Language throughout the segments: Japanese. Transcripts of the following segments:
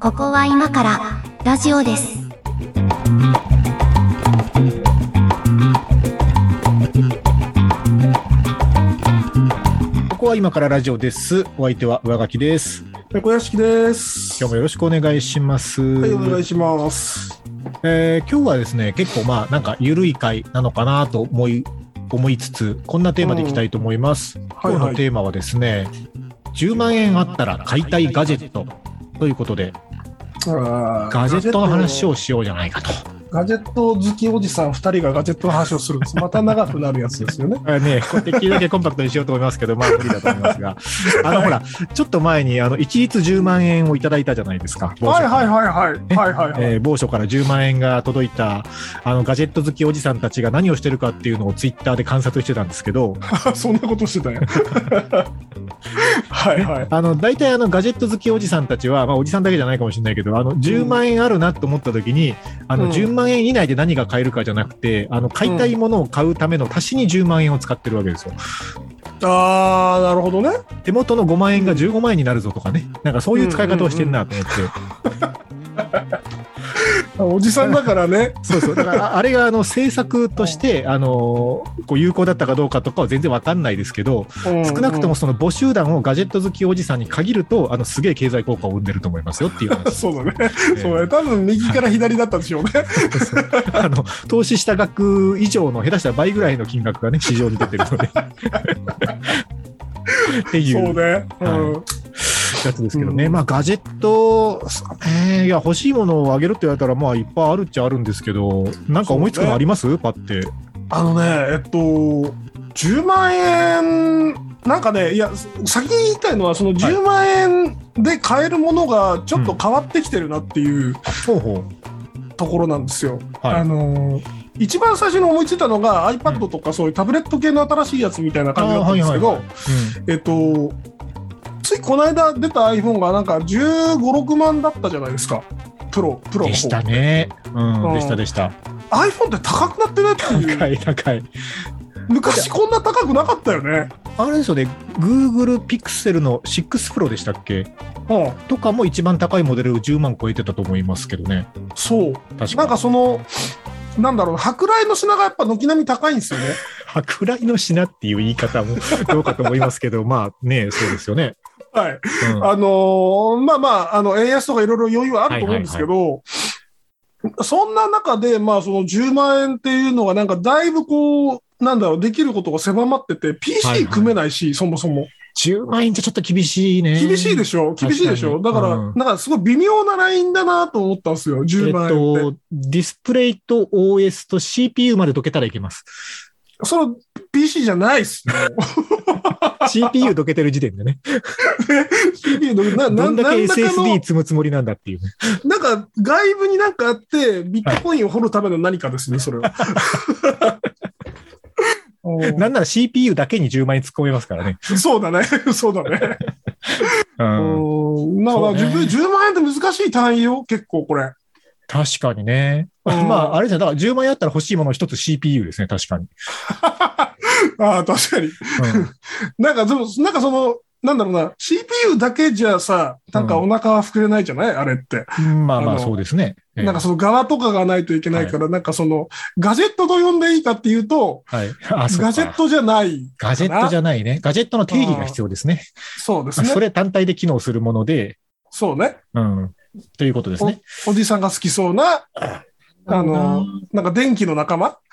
ここは今からラジオです。ここは今からラジオです。お相手は上書きです。猫屋敷です。今日もよろしくお願いします。はい、お願いします。えー今日はですね、結構まあなんか緩い回なのかなと思い、思いつつ、こんなテーマでいきたいと思います。はい今日はい。のテーマはですね、10万円あったら買いたいガジェットということで、ガジェットの話をしようじゃないかと。ガジェット好きおじさん2人がガジェットの話をするんです。また長くなるやつですよね。ね、できるだけコンパクトにしようと思いますけど、まあ無理だと思いますが、あのほら、ちょっと前にあの一律10万円をいただいたじゃないですか。はいはいい。はいはい。はいはいはい。えー某所から10万円が届いたあのガジェット好きおじさんたちが何をしてるかっていうのをツイッターで観察してたんですけど、そんなことしてたよ。はいはい。あの大体あのガジェット好きおじさんたちは、まあ、おじさんだけじゃないかもしれないけど、あの10万円あるなと思った時に、あのうん10万円以内で何が買えるかじゃなくて、あの買いたいものを買うための足しに10万円を使ってるわけですよ。あー、なるほどね。手元の5万円が15万円になるぞとかね、なんかそういう使い方をしてるなと思って。おじさんだからね。そうそう。だから、ああれが、あの、政策として、あの、こう、有効だったかどうかとかは全然わかんないですけど、少少なくともその母集団をガジェット好きおじさんに限ると、あの、すげえ経済効果を生んでると思いますよっていう話。そうだね。えーそうだね。多分右から左だったでしょうね。あの、投資した額以上の、下手したら倍ぐらいの金額がね、市場に出てるので。っていそううね。うん。やつですけどね。うんまあ、ガジェット、えーいや、欲しいものをあげるって言われたら、まあ、いっぱいあるっちゃあるんですけど、なんか思いつくのあります、パって。あのね、えっと、10万円、なんかね、いや、先に言いたいのは、その10万円で買えるものがちょっと変わってきてるなっていうところなんですよ。う。はいあ。の一番最初に思いついたのが iPad とかそういうタブレット系の新しいやつみたいな感じだったんですけど、えっと、ついこの間出た iPhone がなんか15、6万だったじゃないですか。プロ、プロでしたね。うん、うんでしたでした。iPhone って高くなってねっていう。高い高い。昔こんな高くなかったよね。あれですよね、Google Pixel の6 Pro でしたっけ？うん。とかも一番高いモデル10万超えてたと思いますけどね。そう。確かなんかその、なんだろう、舶来の品がやっぱ軒並み高いんですよね。舶来の品っていう言い方もどうかと思いますけど、まあね、そうですよね。はい。うんあのーまあまあ、あの、円安とかいろいろ余裕はあると思うんですけど、そんな中で、まあその10万円っていうのがなんかだいぶこう、なんだろう、できることが狭まってて、はいは PC い組めないし、そもそも。10万円じゃちょっと厳しいね。厳しいでしょ？厳しいでしょ？だから、うんなんかすごい微妙なラインだなと思ったんですよ、え10っ万円って。と、ディスプレイと OS と CPU まで解けたらいけます。その PC じゃないっす。CPU 解けてる時点でね。CPU どんだけなんだかの SSD 積むつもりなんだっていうね。なんか外部になんかあって、ビットコインを掘るための何かですね、それは。うんなんなら CPU だけに10万円突っ込めますからね。そうだね。そうだね。うんうん。なんかそうね自分10万円って難しい単位よ、結構これ。確かにね。うんまあ、あれじゃん、だから10万円あったら欲しいもの一つ CPU ですね、確かに。ああ、確かに。なんか、でも、なんかその、なんだろうな、CPU だけじゃさ、なんかお腹は膨れないじゃない、あれって。うん、まあまあ、そうですね。ええなんかその側とかがないといけないから、なんかその、ガジェットと呼んでいいかっていうと、はい。ガジェットじゃない。ガジェットじゃないね。ガジェットの定義が必要ですね。そうですね。それ単体で機能するもので、そうね。うん。ということですね。おじさんが好きそうな、あの、なんか電気の仲間？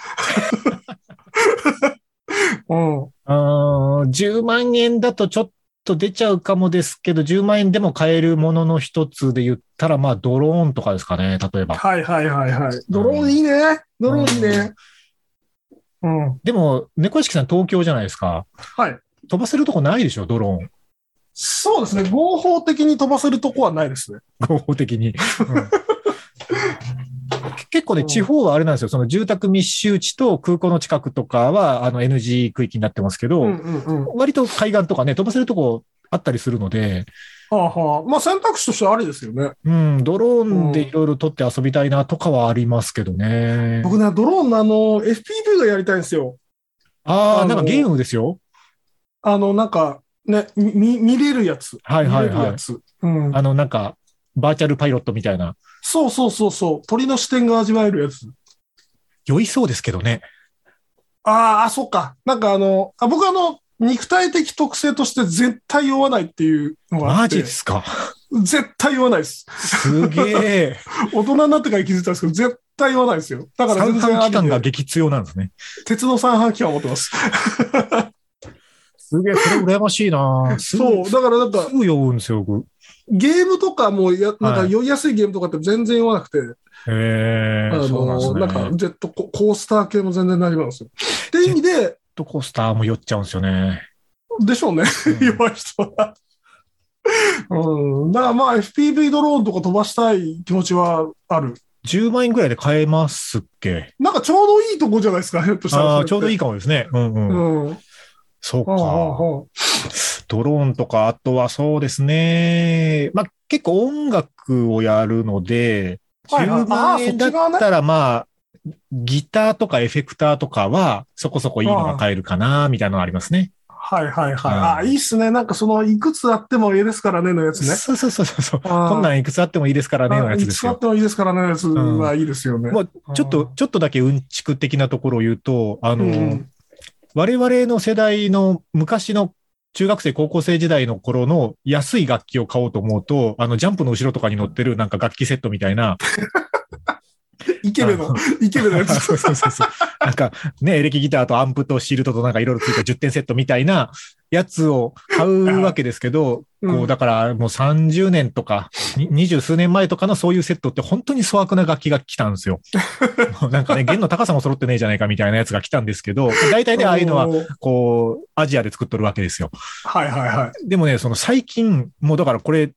うん。あー10万円だとちょっと出ちゃうかもですけど、10万円でも買えるものの一つで言ったら、まあ、ドローンとかですかね、例えば。はいはいはいはい。ドローンいいね。ドローンいいね。うん。でも、猫屋敷さん東京じゃないですか。はい。飛ばせるとこないでしょ、ドローン。そうですね。合法的に飛ばせるとこはないですね。合法的に。う ん結構ね、地方はあれなんですよ。その住宅密集地と空港の近くとかは、あの NG 区域になってますけど、うんうんうん。は割と海岸とかね、飛ばせるとこあったりするので、あはあ。まあ選択肢としてはありですよね。うん、ドローンでいろいろ撮って遊びたいなとかはありますけどね。僕ね、ドローンのあの、FPV がやりたいんですよ。ああ、なんかゲームですよ。あの、なんか、ね、み見れるやつ。はいはいはい見れるや。つ。うん。あの、なんか、バーチャルパイロットみたいな。そうそうそうそう。鳥の視点が味わえるやつ。酔いそうですけどね。あーあ、そっか。なんかあの、あ僕あの、肉体的特性として絶対酔わないっていうのがあマ。ジですか？絶対酔わないです。すげえ。大人になってから気づいたんですけど、絶対酔わないですよ。だから三全然半期間が激強なんですね。鉄の三半期間を持ってます。すげえ、それ羨ましいなそう。だからなんかす、ぐ酔うんですよ、僕。ゲームとかもや、なんかはい酔いやすいゲームとかって全然酔わなくて、へえあの、ね。なんかジェットココースター系も全然なんですよ。っていう意味で、ジェットコースターも酔っちゃうんですよね。でしょうね。うん弱い人は。うん。だからまあ FPV ドローンとか飛ばしたい気持ちはある。10万円ぐらいで買えますっけ？なんかちょうどいいとこじゃないですか、ひょっとしたら。ああ、ちょうどいいい。かもですね。うんうん。うん。はそうか。ドローンとか、あとはそうですね。まあ結構音楽をやるので、はいはい10万円だったらまあ、ギターとかエフェクターとかはそこそこいいのが買えるかな、みたいなのがありますね。はいはいはい。うんああ、いいっすね。なんかその、いくつあってもいいですからねのやつね。そうそうそうそう。こんなんいくつあってもいいですからね、のやつですよ。いくつあってもいいですからねのやつはいいですよね。もうちょっと、ちょっとだけうんちく的なところを言うと、あの、うんうん我々の世代の昔の中学生、高校生時代の頃の安い楽器を買おうと思うと、あの、ジャンプの後ろとかに乗ってるなんか楽器セットみたいな、イケメの、イケメのやつ。そうそうそうそう。なんかね、エレキギターとアンプとシールドとなんかいろいろついた10点セットみたいなやつを買うわけですけど、うんこう、だからもう30年とか、に二十数年前とかのそういうセットって本当に粗悪な楽器が来たんですよ。なんかね、弦の高さも揃ってねえじゃないかみたいなやつが来たんですけど、大体ね、ああいうのは、こう、アジアで作っとるわけですよ。はいはいはい。でもね、その最近、もうだからこれ、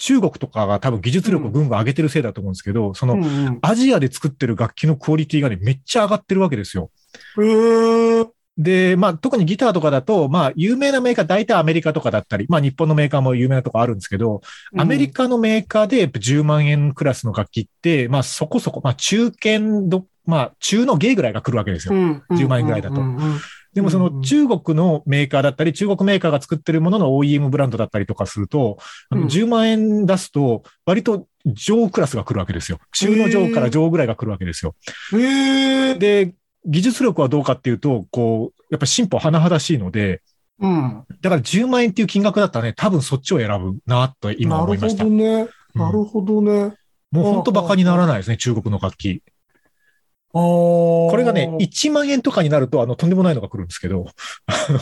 中国とかが多分技術力をぐん。ぐん上げてるせいだと思うんですけど、その、うんうん。アジアで作ってる楽器のクオリティがね、めっちゃ上がってるわけですよ。へー。で、まあ、特にギターとかだと、まあ、有名なメーカー、大体アメリカとかだったり、まあ、日本のメーカーも有名なとこあるんですけど、アメリカのメーカーでやっぱ10万円クラスの楽器って、まあ、そこそこ、まあ、中堅ど、まあ、中の芸ぐらいが来るわけですよ。うん。10万円ぐらいだとでもその中国のメーカーだったり、中国メーカーが作ってるものの OEM ブランドだったりとかすると、あのうん10万円出すと、割と上クラスが来るわけですよ。中の上から上ぐらいが来るわけですよ。で、技術力はどうかっていうと、こう、やっぱ進歩甚だしいので、うん。だから10万円っていう金額だったらね、多分そっちを選ぶなと今思いました。なるほどね。うんなるほどね。もう本当バカにならないですね、中国の楽器。あここれがね、1万円とかになると、あの、とんでもないのが来るんですけど、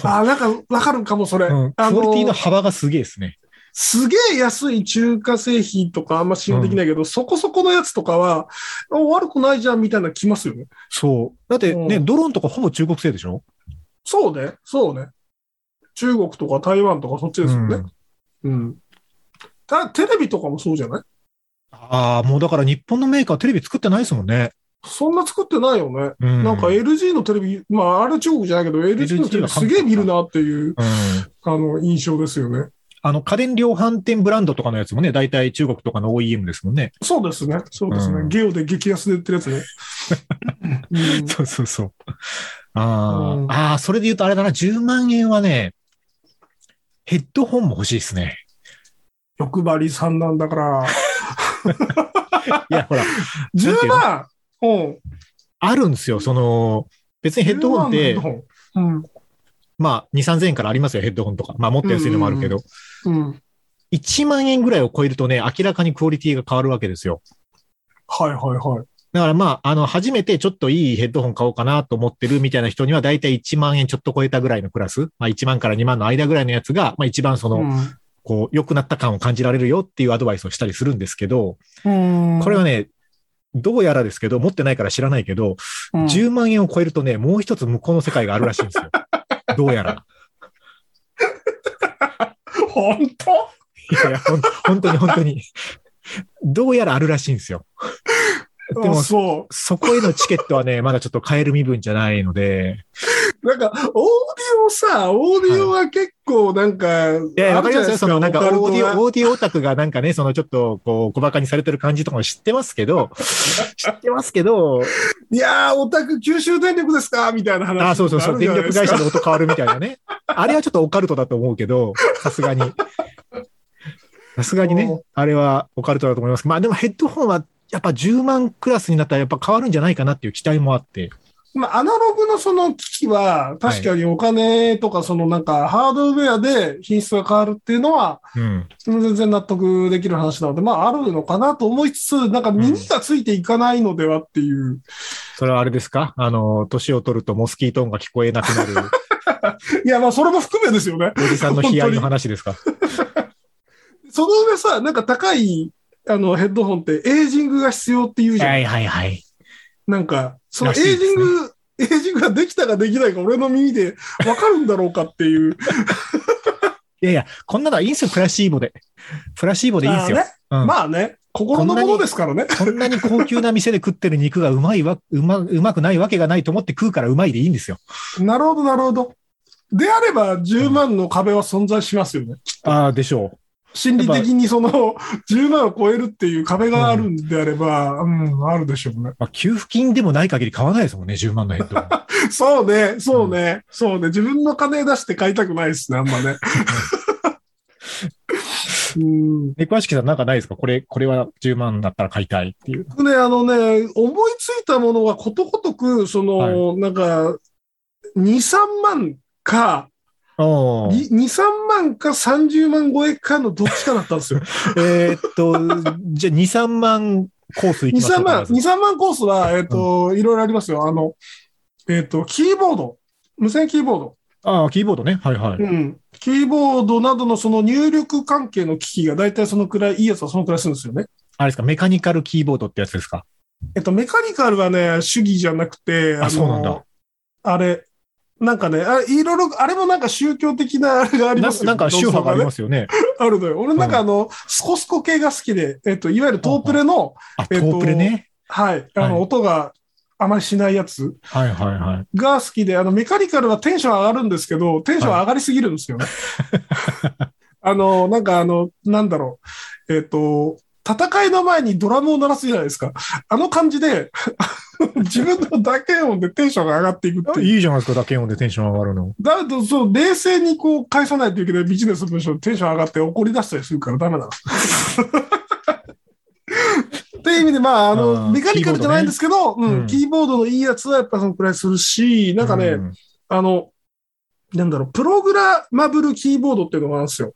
あ、なんかわかるかも、それ。うん、クあオリティのの、幅がすげえですね。すげえ安い中華製品とかあんま信用できないけど、そこそこのやつとかは、あ悪くないじゃんみたいなの来ますよね。そう。だってね、うんドローンとかほぼ中国製でしょ？そうね、そうね。中国とか台湾とかそっちですよね。うんうん。たテレビとかもそうじゃない？ああ、もうだから日本のメーカーテレビ作ってないですもんね。そんな作ってないよね。うん。なんか LG のテレビ、まああれ中国じゃないけど、LG のテレビすげえ見るなっていう、うん。あの、印象ですよね。あの、家電量販店ブランドとかのやつもね、大体中国とかの OEM ですもんね。そうですね。そうですね。うんゲオで激安で売ってるやつね。うんそうそうそう。あー、うんあー、それで言うとあれだな、10万円はね、ヘッドホンも欲しいですね。欲張りさんなんだから。いや、ほら、10万うん。あるんですよ。その、別にヘッドホンって10、万のヘッドホンまあ、2、3000円からありますよ、ヘッドホンとか。まあ、もっと安いのもあるけど。うん。うん。1万円ぐらいを超えるとね、明らかにクオリティが変わるわけですよ。はいはいはい。だからまあ、あの、初めてちょっといいヘッドホン買おうかなと思ってるみたいな人には、だいたい1万円ちょっと超えたぐらいのクラス、まあ1万から2万の間ぐらいのやつが、まあ一番その、こう、良くなった感を感じられるよっていうアドバイスをしたりするんですけど、うん。これはね、どうやらですけど、持ってないから知らないけど、うん、10万円を超えるとね、もう一つ向こうの世界があるらしいんですよ。どうやら。本当？いやいや、ほん本当に本当に。どうやらあるらしいんですよ。であも、そそこへのチケットはね、まだちょっと買える身分じゃないので、う。なんか、オーディもさ、オーディオは結構なんか、いや、わかりますよ。そのなんか、オーディオ、オオーディオオタクがなんかね、そのちょっと、こう、小馬鹿にされてる感じとかも知ってますけど、知ってますけど、いやー、オタク九州電力ですかみたいな話。あ、そうそうそう、電力会社でで。音変わるみたいなね。あれはちょっとオカルトだと思うけど、さすがに。さすがにね、あれはオカルトだと思います。まあでもヘッドホンはやっぱ10万クラスになったらやっぱ変わるんじゃないかなっていう期待もあって。まあ、アナログのその機器は、確かにお金とか、そのなんか、ハードウェアで品質が変わるっていうのは、うん。全然納得できる話なので、まあ、あるのかなと思いつつ、なんか耳がついていかないのではっていう。それはあれですか？あの、年を取るとモスキート音が聞こえなくなる いや、まあ、それも含めですよね。おじさんの悲哀の話ですか？その上さ、なんか高い、あの、ヘッドホンってエイジングが必要っていうじゃん。はいはいはい。なんか、そのエイジング、エイジングができたかできないか俺の耳でわかるんだろうかっていう。いやいや、こんなのはいいんですよ、プラシーボで。プラシーボでいいんですよ。あーねうんまあね、心のものですからね。こんなに高級な店で食ってる肉がうまいわ、うま、うまくないわけがないと思って食うからうまいでいいんですよ。なるほど、なるほど。であれば、10万の壁は存在しますよね。ああ、でしょ心理的にその、10万を超えるっていう壁があるんであれば、うん、あるでしょうね。う。まあ、給付金でもない限り買わないですもんね、10万のヘッド。そうね、そうね、そうね。自分の金出して買いたくないですね、あんまね。うん。猫屋敷さんなんかないですか？これ、これは10万だったら買いたいっていう。僕ね、あのね、思いついたものはことごとく、その、なんか、2、3万か、2、3万か30万超えかのどっちかだったんですよ。えーっと、じゃあ2、3万コースいき2、ますか3万、2、まず3万コースは、えっ、と、いろいろありますよ。あの、えっ、と、キーボード、無線キーボード、ああ、キーボードね。はいはい。うん。キーボードなどのその入力関係の機器が大体そのくらい、いいやつはそのくらいするんですよね。あれですか、メカニカルキーボードってやつですか？えっと、メカニカルはね、主義じゃなくて、あそうなんだあれ、なんかね、あいろいろ、あれもなんか宗教的なあれがありなますよなんか宗派がありますすよね。あるのよ。俺なんかあの、スコスコ系が好きで、えっと、いわゆるトープレの、あ、トえっとープレね？はい、あの、はい音があまりしないやつはいはいはい。が好きで、あの、メカニカルはテンション上がるんですけど、テンション上がりすぎるんですよね。あの、なんかあの、なんだろう、えっ、と、戦いの前にドラムを鳴らすじゃないですか。あの感じで、自分の打鍵音でテンションが上がっていくっていう。いいじゃないですか、打鍵音でテンション上がるの。だと、そう、冷静にこう返さないといけないビジネス文章でテンション上がって怒り出したりするからダメなんです。っていう意味で、まあ、ああの、ーメカニカルじゃないんですけど、ねうんうん、キーボードのいいやつはやっぱそのくらいするし、なんかね、うあの、なんだろう、プログラマブルキーボードっていうのがあるんですよ。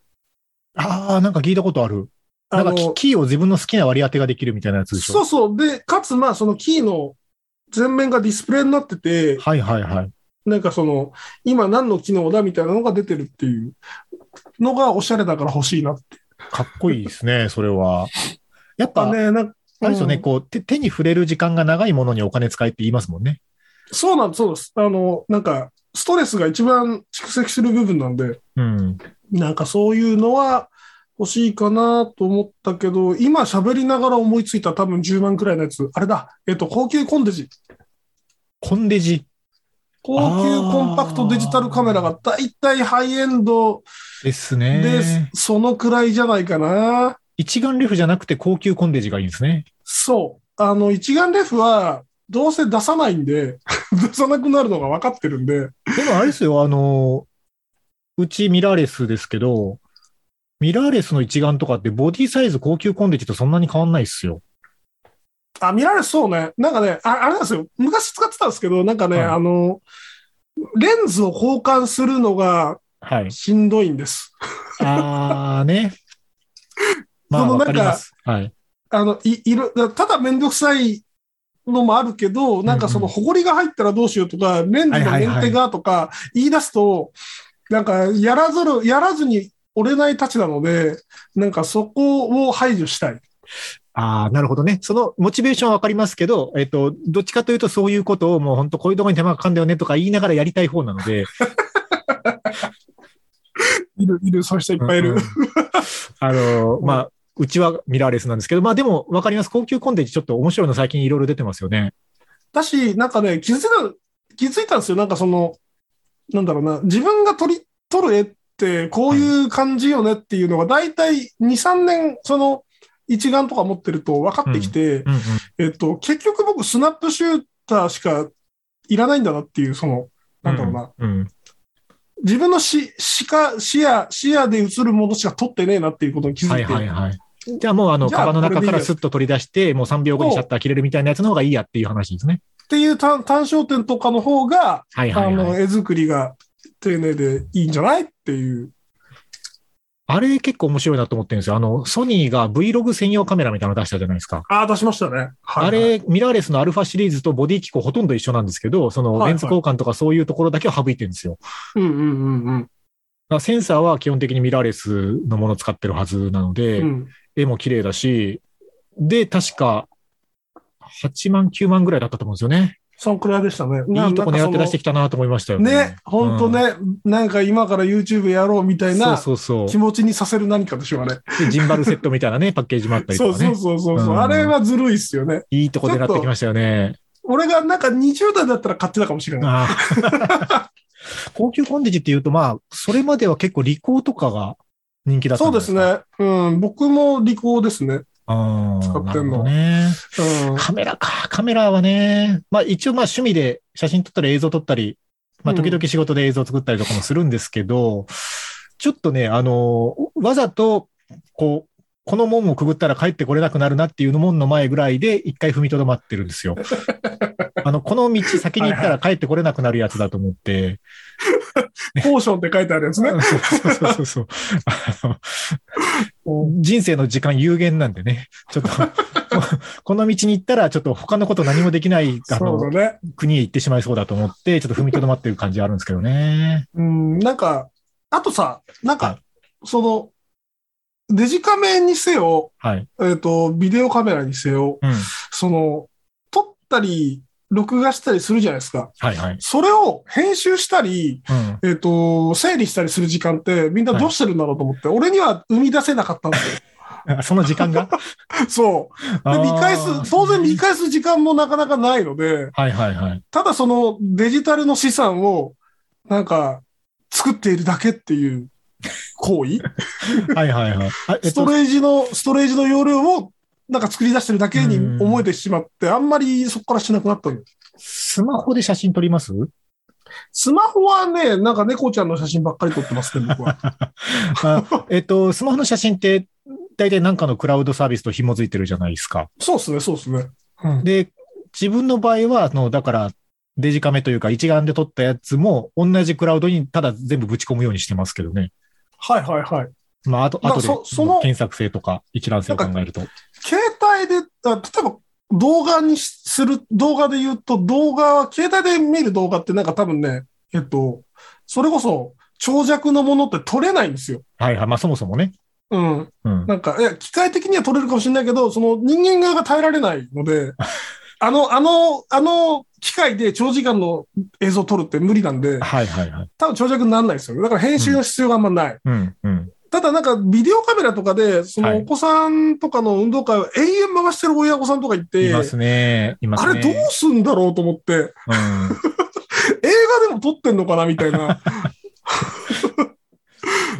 ああ、なんか聞いたことある。なあんかキーを自分の好きな割り当てができるみたいなやつでしょ？そうそう。で、かつ、まあ、そのキーの前面がディスプレイになってて、はいはいはい。なんかその、今何の機能だみたいなのが出てるっていうのがおしゃれだから欲しいなって。かっこいいですね、それは。やっぱ、ね、なんかあれですよね、うんこう手、手に触れる時間が長いものにお金使えって言いますもんね。そうなんです、そうです。あの、なんか、ストレスが一番蓄積する部分なんで、うん。なんかそういうのは欲しいかなと思ったけど、今喋りながら思いついた多分10万くらいのやつ。あれだ、えっと、高級コンデジ。コンデジ高級コンパクトデジタルカメラがだいたいハイエンドですで、ね。そのくらいじゃないかな。一眼レフじゃなくて高級コンデジがいいんですね。そう。あの、一眼レフはどうせ出さないんで、出さなくなるのが分かってるんで、でもあれですよ、あの、うちミラーレスですけど、ミラーレスの一眼とかってボディサイズ高級コンデジとそんなに変わんないっすよ。あ、見られそうね。なんかね、ああれなんですよ。昔使ってたんですけど、なんかね、はいあの、レンズを交換するのがはい。しんどいんです。あーね。まあ、そのわか。はい。あの、い、いろ、ただめんどくさいのもあるけど、なんかその、うんほこりが入ったらどうしようとか、レンズのメンテがとか言い出すと、なんか、やらずる、やらずに折れないたちなので、なんかそこを排除したい。ああ、なるほどね。そのモチベーションはわかりますけど、えっと、どっちかというとそういうことをもう本当こういうところに手間がかかんだよねとか言いながらやりたい方なので。いる、いる、そういう人いっぱいいる。うんうんあの、まあ、うちはミラーレスなんですけど、まあでもわかります。高級コンテンツちょっと面白いの最近いろいろ出てますよね。だし、なんかね、気づいた、気づいたんですよ。なんかその、なんだろうな、自分が撮り、撮る絵ってこういう感じよねっていうのが大体2、3年、その一眼とか持ってると分かってきて、うんうんえっと、結局僕スナップシューターしかいらないんだなっていう、その、なんだろうな、うん。自分の視視か視野、視野で映るものしか撮ってねえなっていうことに気づはいいて、はいはい。じゃあもうあの、カバンの中からスッと取り出して、もう3秒後にシャッター切れるみたいなやつの方がいいやっていう話ですね。っていう単単焦点とかの方が、はいはいあの、はい。絵作りが丁寧でいいんじゃない？っていう。あれ結構面白いなと思ってるんですよ。あの、ソニーが Vlog 専用カメラみたいなの出したじゃないですか。ああ、出しましたね。はい、あれ、ミラーレスのアルファシリーズとボディ機構ほとんど一緒なんですけど、そのはいはいレンズ交換とかそういうところだけを省いてるんですよ。うんうんうんだからセンサーは基本的にミラーレスのものを使ってるはずなので、うん。うん。絵も綺麗だし、で、確か、8万、9万ぐらいだったと思うんですよね。そんくらいでしたね。いいとこ狙って出してきたなと思いましたよね。ね、ほんとね、なんか今から YouTube やろうみたいな気持ちにさせる何かでしょ、あれ。う。でジンバルセットみたいなね、パッケージもあったりとかね。そうそうそうそうそう、うんあれはずるいっすよね。いいとこ狙ってきましたよね。俺がなんか20代だったら買ってたかもしれない。高級コンデジっていうと、まあ、それまでは結構リコーとかが人気だったそ。うですね。うん。僕もリコーですね。使ってんのね。うん。カメラか。カメラはね。まあ一応まあ趣味で写真撮ったり映像撮ったり、まあ時々仕事で映像作ったりとかもするんですけど、ちょっとね、あの、わざと、こう、この門をくぐったら帰ってこれなくなるなっていうの門の前ぐらいで一回踏みとどまってるんですよ。あの、この道先に行ったら帰ってこれなくなるやつだと思って。ポーションって書いてあるやつね。そうそうそうそう。あの人生の時間有限なんでね。ちょっと、この道に行ったらちょっと他のこと何もできない、あの、だね。国へ行ってしまいそうだと思って、ちょっと踏みとどまってる感じあるんですけどね。うん。なんか、あとさ、なんはか、その、デジカメにせよ、はい。えっ、と、ビデオカメラにせよ、うん。その、撮ったり、録画したりするじゃないですか。はいはい。それを編集したり、うん。えっ、と、整理したりする時間ってみんなどうしてるんだろうと思って、俺には生み出せなかったんですよ。あ その時間が？そう。で、見返す、当然見返す時間もなかなかないので、はいはいはい。ただそのデジタルの資産を、なんか、作っているだけっていう行為？はいはいはい。ストと、レージの、ストレージの容量を、なんか作り出してるだけに思えてしまって、あんまりそこからしなくなったんです。スマホで写真撮ります？スマホはね、なんか猫ちゃんの写真ばっかり撮ってますね、僕は。あえっと、スマホの写真って、大体なんかのクラウドサービスと紐づいてるじゃないですか。そうですね、そうですね。うんで、自分の場合は、あの、だから、デジカメというか一眼で撮ったやつも同じクラウドにただ全部ぶち込むようにしてますけどね。はいはいはい。まあ、あと、まああとでそその検索性とか一覧性を考えると。携帯で、あ例えば動画にする、動画で言うと、動画は、携帯で見る動画ってなんか多分ね、えっと、それこそ長尺のものって撮れないんですよ。はいはい。まあ、そもそもね。うん。うん。なんか、いや、機械的には撮れるかもしれないけど、その人間側が耐えられないので、あの、あの、あの機械で長時間の映像を撮るって無理なんで、はいはいはい。多分長尺にならないですよね。だから編集の必要があんまない。うん、うん。ただなんかビデオカメラとかで、そはいのお子さんとかの運動会を永遠回してる親御さんとかいて、いますね。いますね。あれどうすんだろうと思って、映うん。画でも撮ってんのかなみたいな。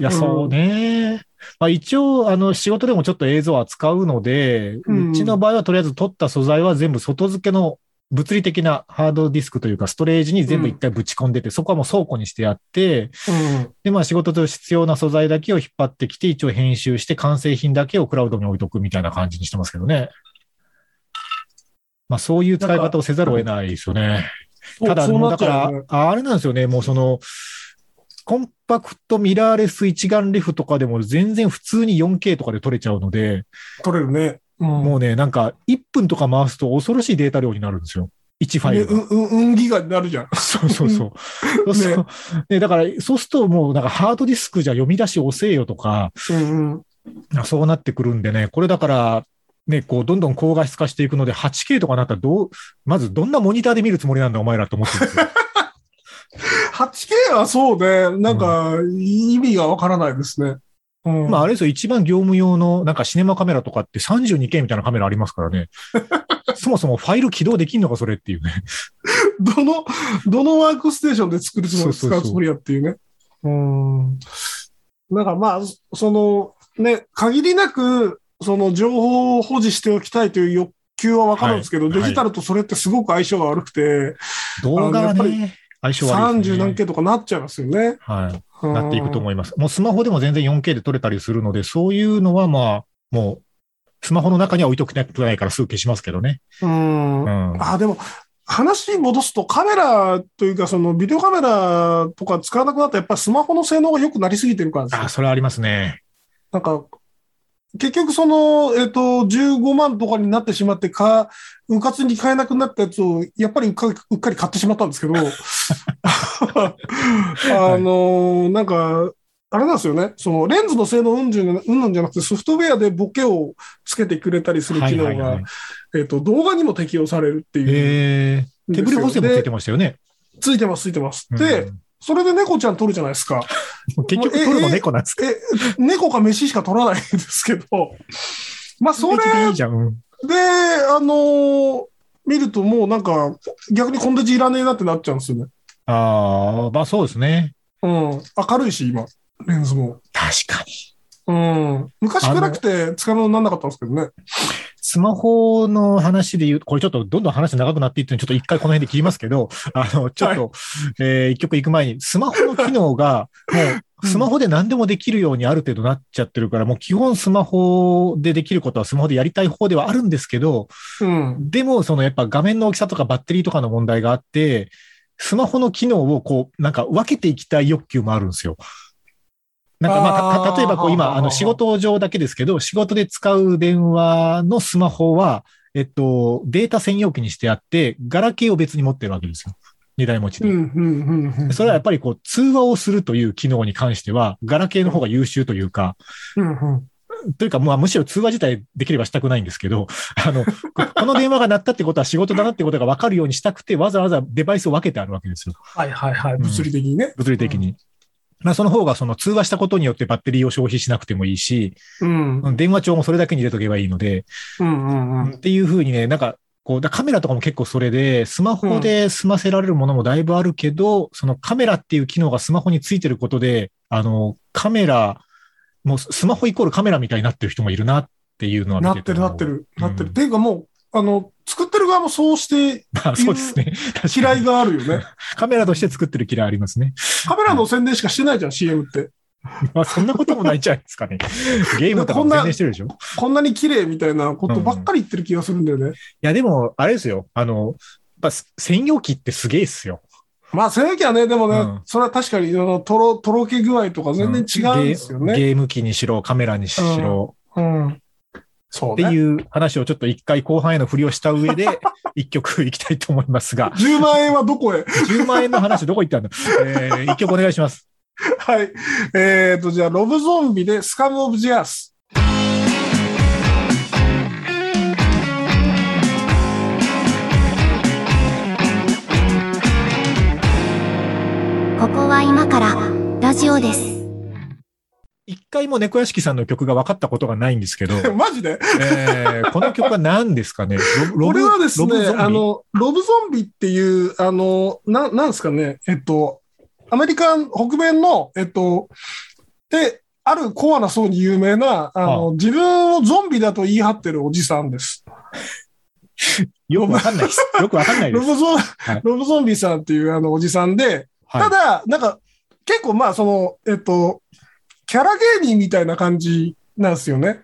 いや、そうね。まあ一応、あの、仕事でもちょっと映像を扱うので、ううんちの場合はとりあえず撮った素材は全部外付けの物理的なハードディスクというかストレージに全部一回ぶち込んでて、そこはもう倉庫にしてあって、うん。で、まあ仕事と必要な素材だけを引っ張ってきて、一応編集して完成品だけをクラウドに置いとくみたいな感じにしてますけどね。まあそういう使い方をせざるを得ないですよね。ただ、だから、あれなんですよね、もうその、コンパクトミラーレス一眼レフとかでも全然普通に 4K とかで撮れちゃうので、撮れるね。うん。もうね、なんか1分とか回すと恐ろしいデータ量になるんですよ。1ファイね、ルが。うん、うん、うんギガになるじゃん。そうそうそう。そうそうね、だから、そうするともうなんかハードディスクじゃ読み出し遅えよとか、うんうん。そうなってくるんでね、これだから、ね、こう、どんどん高画質化していくので、8K とかなったらどう、まずどんなモニターで見るつもりなんだ、お前らと思ってるんですよ。8K はそうね、なんか、意味がわからないですね。うん。まあ、あれですよ、一番業務用の、なんかシネマカメラとかって 32K みたいなカメラありますからね。そもそもファイル起動できんのか、それっていうね。どの、どのワークステーションで作るつもり、使うつもりやっていうね。うん。なんかまあ、その、ね、限りなく、その情報を保持しておきたいという欲求はわかるんですけど、はいデジタルとそれってすごく相性が悪くて、動画はね、相性悪いです30ね。何件とかなっちゃいますよね。はい。なっていくと思います。もうスマホでも全然 4K で撮れたりするので、そういうのはまあ、もう、スマホの中には置いときたくないからすぐ消しますけどね。うん。うん。あ、でも、話戻すとカメラというか、そのビデオカメラとか使わなくなったらやっぱりスマホの性能が良くなりすぎてるからですよあ、それはありますね。なんか、結局その、えっ、と、15万とかになってしまってか、うかつに買えなくなったやつを、やっぱりうっかり買ってしまったんですけど、あのなんか、あれなんですよね。そのレンズの性能うんじゅんうんぬんじゃなくてソフトウェアでボケをつけてくれたりする機能がはいはいはい、えっと、動画にも適用されるっていう。えー、手振り補正もついてましたよね。ついてます、ついてます。うんで、それで猫ちゃん撮るじゃないですか。結局撮るの猫なんですか？え、猫か飯しか撮らないんですけど、まあ、それで、あのー見るともうなんか、逆にコンテンツいらねえなってなっちゃうんですよね。ああ、まあそうですね。うん。明るいし、今、レンズも。確かに。うん。昔暗くて使い物にならなかったんですけどね。スマホの話で言う、これちょっとどんどん話長くなっていって、ちょっと一回この辺で切りますけど、あの、ちょっと、えー一曲行く前に、スマホの機能が、もう、スマホで何でもできるようにある程度なっちゃってるから、もう基本スマホでできることはスマホでやりたい方ではあるんですけど、うん。でも、そのやっぱ画面の大きさとかバッテリーとかの問題があって、スマホの機能をこう、なんか分けていきたい欲求もあるんですよ。なんかまあ、例えばこう今、あの仕事上だけですけど、仕事で使う電話のスマホは、えっと、データ専用機にしてあって、ガラケーを別に持ってるわけですよ。二台持ちうん、で。うん、うん、うん。それはやっぱりこう、通話をするという機能に関しては、ガラケーの方が優秀というか、うん、うん。というか、まあ、むしろ通話自体できればしたくないんですけど、あの、ここの電話が鳴ったってことは仕事だなってことが分かるようにしたくて、わざわざデバイスを分けてあるわけですよ。はい、はい、はい。ん物理的にね。物理的に。まあ、その方がその通話したことによってバッテリーを消費しなくてもいいし、うん。うん、電話帳もそれだけに入れとけばいいので、うん、うん。っていうふうにね、なんか、こう、だカメラとかも結構それで、スマホで済ませられるものもだいぶあるけど、そのカメラっていう機能がスマホについてることで、あの、カメラ、もうスマホイコールカメラみたいになってる人もいるなっていうのはなってる、なってる、なってる。うんっていうかもう、あの、作ってる側もそうして まあそうですね。嫌いがあるよね。カメラとして作ってる嫌いありますね。カメラの宣伝しかしてないじゃん、CM って。まあそんなこともないんじゃないですかね。ゲームとかも全然してるでしょいこんなに綺麗みたいなことばっかり言ってる気がするんだよね。や、でも、あれですよ。あの、やっぱ専用機ってすげえっすよ。まあ、そういう時はね、でもね、うんそれは確かに、あの、とろ、とろけ具合とか全然違うんですよね。ゲーゲーム機にしろ、カメラにしろ、うん。そうってね。いう話をちょっと一回後半への振りをした上で、一曲いきたいと思いますが、10万円はどこへ？10万円の話どこ行ったんだ えー、一曲お願いします。はい。えっ、と、じゃあ、ロブゾンビでスカムオブジアース。ここは今からラジオです。一回も猫屋敷さんの曲が分かったことがないんですけど、マジで？えー、この曲は何ですかね？ロこれはですねロブゾン、ビ？あの、ロブゾンビっていう、あの、な、なんですかね、えっと、アメリカン、北米の、えっと、で、あるコアな層に有名な、あの、自分をゾンビだと言い張ってるおじさんです。よくわかんないです。よくわかんないです。ロブゾン、いロブゾンビさんっていうあのおじさんで、はいただ、なんか、結構まあ、その、えっと、キャラ芸人みたいな感じなんですよね。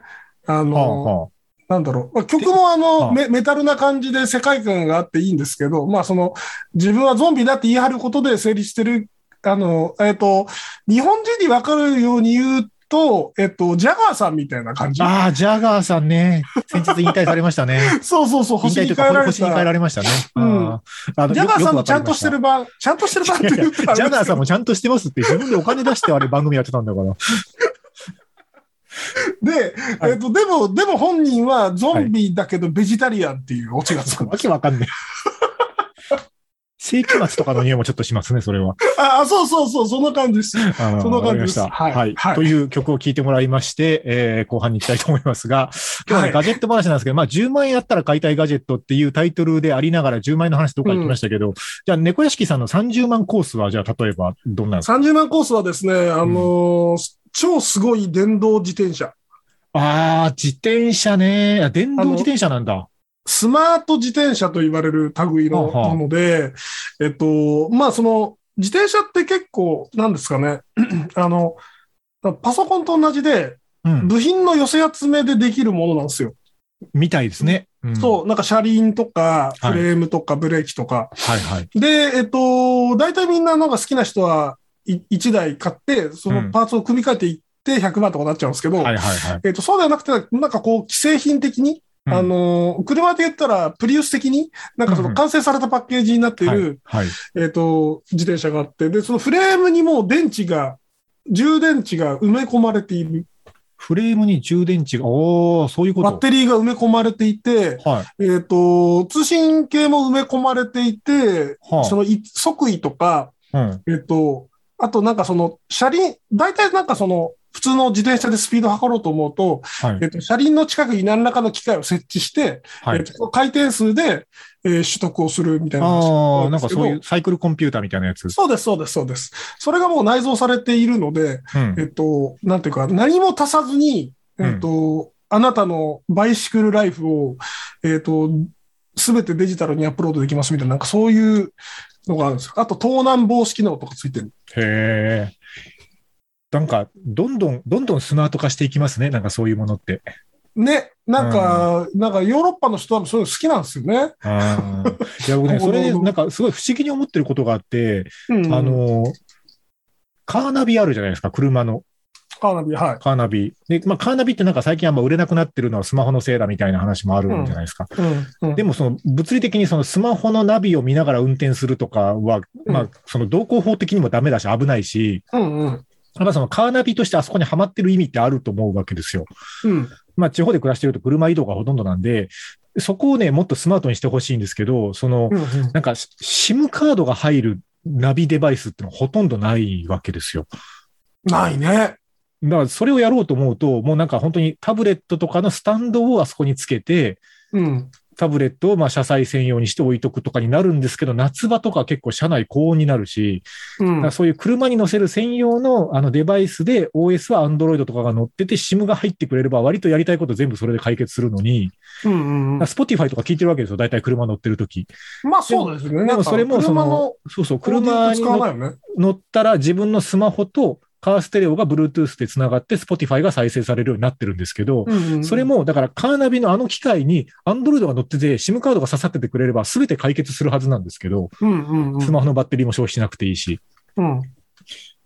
あの、はあはあなんだろう。まあ、曲もあはのあメ、メタルな感じで世界観があっていいんですけど、まあその、自分はゾンビだって言い張ることで成立してる、あの、えっ、と、日本人にわかるように言うと、えっ、と、ジャガーさんみたいな感じ。ああ、ジャガーさんね。先日引退されましたね。そうそうそう、引星に退というか、変えられ星に変えらた。れましたね。うんあのジャガーさんもちゃんとしてる版、ちゃんとしてる版っていやいや言ったらあれですけどジャガーさんもちゃんとしてますって自分でお金出してあれ番組やってたんだから。で、はいえっ、と、でも、でも本人はゾンビだけどベジタリアンっていうオチがつく。わけわかんない。世紀末とかの匂いもちょっとしますね、それは。あ、そうそうそう、そんな感じです。そんな感じですわかりました。はい。はいという曲を聴いてもらいまして、えー後半に行きたいと思いますが、今日はね、はいガジェット話なんですけど、まあ、10万円あったら買いたいガジェットっていうタイトルでありながら10万円の話どっか行きましたけど、じゃあ、猫屋敷さんの30万コースは、じゃあ、例えば、どんなんですか？30万コースはですね、あのー超すごい電動自転車。ああ、自転車ね。あ電動自転車なんだ。スマート自転車と言われる類のもので、えっと、まあ、その、自転車って結構、なんですかね、あの、パソコンと同じで、うん。部品の寄せ集めでできるものなんですよ。みたいですね。うん、そう、なんか車輪とか、はいフレームとか、ブレーキとか。はいはい。で、えっと、大体みんななんか好きな人は、1台買って、そのパーツを組み替えていって100万とかなっちゃうんですけど、はいはいはい。えっと、そうではなくて、なんかこう、既製品的に、うんあの、車で言ったら、プリウス的に、なんかその完成されたパッケージになっている、はい。はいえっと、自転車があって、で、そのフレームにも電池が、充電池が埋め込まれている。フレームに充電池が、おー、そういうこと。バッテリーが埋め込まれていて、はい。えっと、通信系も埋め込まれていて、はあそのい測位とか、うん。えっと、あとなんかその車輪、大体なんかその普通の自転車でスピード測ろうと思うと、はいえ。っと、車輪の近くに何らかの機械を設置して、はいえっ。と、回転数で、えー取得をするみたいな話ああ、なんかそういうサイクルコンピューターみたいなやつ。そうです、そうです、そうです。それがもう内蔵されているので、うんえっと、なんていうか、何も足さずに、えっと、あなたのバイシクルライフを、えっと、すべてデジタルにアップロードできますみたいな、なんかそういうのがあるんですよ。あと、盗難防止機能とかついてる。へえ。なんか、どんどん、どんどんスマート化していきますね。なんかそういうものって。ね、なんか、なんかヨーロッパの人はそういうの好きなんですよね。いや、僕ね、それで、なんかすごい不思議に思ってることがあって、うんあ、の、カーナビあるじゃないですか、車の。カーナビ、はい。カーナビ。で、まあ、カーナビってなんか最近あんま売れなくなってるのはスマホのせいだみたいな話もあるんじゃないですか。うん、うん。でもその物理的にそのスマホのナビを見ながら運転するとかは、うんまあその道交法的にもダメだし危ないし、うん、うん。やっぱそのカーナビとしてあそこにはまってる意味ってあると思うわけですよ。うん。まあ地方で暮らしてると車移動がほとんどなんで、そこをね、もっとスマートにしてほしいんですけど、その、うん。なんか SIM カードが入るナビデバイスってのはほとんどないわけですよ。ないね。だからそれをやろうと思うと、もうなんか本当にタブレットとかのスタンドをあそこにつけて、うん。タブレットをまあ車載専用にして置いとくとかになるんですけど、夏場とか結構車内高温になるし、うん。そういう車に乗せる専用のあのデバイスで OS は Android とかが乗ってて SIM が入ってくれれば割とやりたいこと全部それで解決するのに、うんうんうん。Spotify とか聞いてるわけですよ。大体車乗ってるとき。まあそうですね。でもそれもそのうそう、車に。乗ったら自分のスマホとカーステレオが Bluetooth で繋がって Spotify が再生されるようになってるんですけど、それ、も、だからカーナビのあの機械に Android が乗ってて SIM カードが刺さっててくれれば全て解決するはずなんですけど。スマホのバッテリーも消費しなくていいし。うん。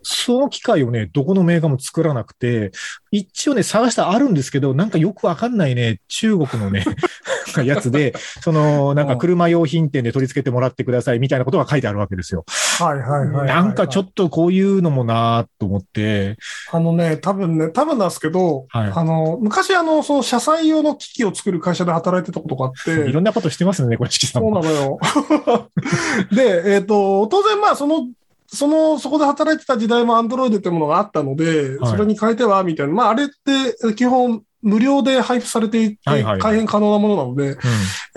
その機械をね、どこのメーカーも作らなくて、一応ね、探したらあるんですけど、なんかよくわかんないね、中国のね、やつで、その、なんか車用品店で取り付けてもらってくださいみたいなことが書いてあるわけですよ。はいはいはいはい。なんかちょっとこういうのもなと思って、あのね、多分ね、多分なんですけど、はいあの、昔あの、その車載用の機器を作る会社で働いてたことがあって、いろんなことしてますね、これ、チキさんも。そうなのよ。で、えっ、と、当然まあ、その、その、そこで働いてた時代も Android ってものがあったので、はいそれに変えては、みたいな。まあ、あれって基本無料で配布されていて、改変可能なものなので、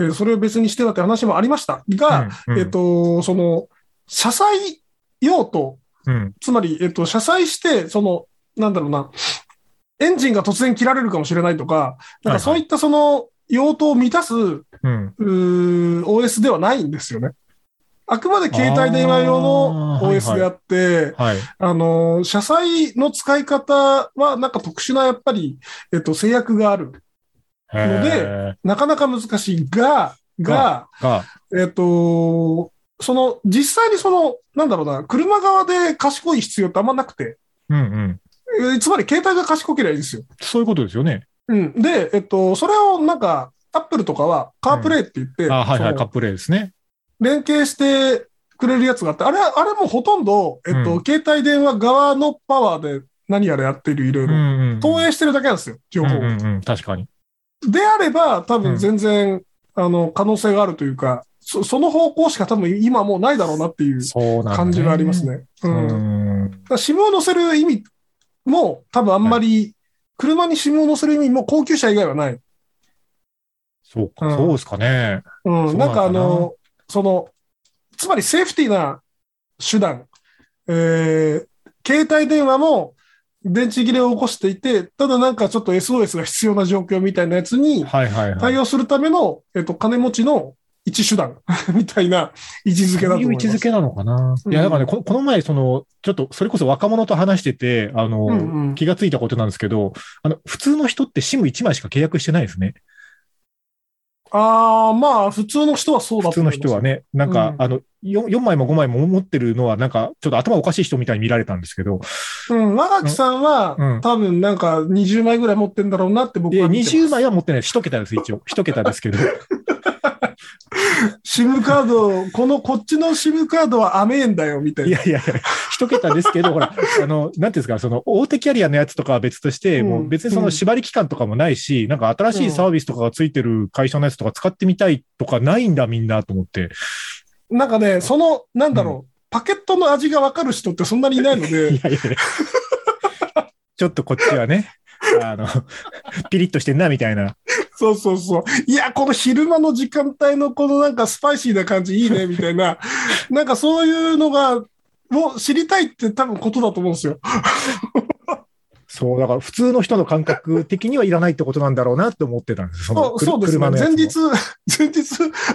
えーそれを別にしてはって話もありましたが、うんうんえっ、と、その、車載用途、うん。つまり、えっ、と、車載して、その、なんだろうな、エンジンが突然切られるかもしれないとか、なんかそういったその用途を満たす、ううん。ー OS ではないんですよね。あくまで携帯電話用の OS であって、はい。あの、車載の使い方はなんか特殊なやっぱり、えっと、制約がある。へなかなか難しいが、が、えっと、その、実際にその、なんだろうな、車側で賢い必要ってあんまなくて、うんうん。えーつまり携帯が賢ければいいんですよ。そういうことですよね。うん。で、えっと、それをなんか、アップルとかはカープレイって言って、あはいはい、カップレーですね。連携してくれるやつがあって、あれ、あれもほとんど、えっと、うん携帯電話側のパワーで何やらやってるいろいろ、うんうん。投影してるだけなんですよ、情うん報を。うんうん。確かに。であれば、多分うん全然、あの、可能性があるというか、そその方向しか多分今もうないだろうなっていう感じがあります。ね。う。うんん。だから SIM を載せる意味も多分あんまり、車に SIM を載せる意味も高級車以外はない。そうか、うんそうですかね。うん。なんかあの、その、つまりセーフティーな手段、えー、携帯電話も電池切れを起こしていて、ただなんかちょっと SOS が必要な状況みたいなやつにはいはいはい。対応するための、えっと、金持ちの一手段 みたいな位置づけだそういう位と思います。置づけなのかな。うんいや、だからね、ここの前、その、ちょっと、それこそ若者と話してて、あの、うんうん気がついたことなんですけど、あの、普通の人って SIM1 枚しか契約してないですね。ああ、まあ、普通の人はそうだ普通の人は。ね。なんか、うんあの4、4枚も5枚も持ってるのは、なんか、ちょっと頭おかしい人みたいに見られたんですけど、うん、和垣さんは、うん多分なんか20枚ぐらい持ってんだろうなって僕で、は見てます。20枚は持ってないです。1桁です、一応。1桁ですけど。シムカード、このこっちのシムカードは甘えんだよ、みたいな。いやいやいや、1桁ですけど、ほら、あの、なんていうんですか、その、大手キャリアのやつとかは別として、うん。もう別にその縛り期間とかもないし、なんか新しいサービスとかがついてる会社のやつとか使ってみたいとかないんだ、みんなと思って。なんかね、その、なんだろう、パケットの味がわかる人ってそんなにいないのいで、やいやいや。ちょっとこっちはね、あの、ピリッとしてんな、みたいな。そうそうそう。いや、この昼間の時間帯のこのなんかスパイシーな感じいいね、みたいな、なんかそういうのが、もう知りたいって多分ことだと思うんですよ。そう、だから普通の人の感覚的にはいらないってことなんだろうなって思ってたんです。そのそうそうですね。前日、前日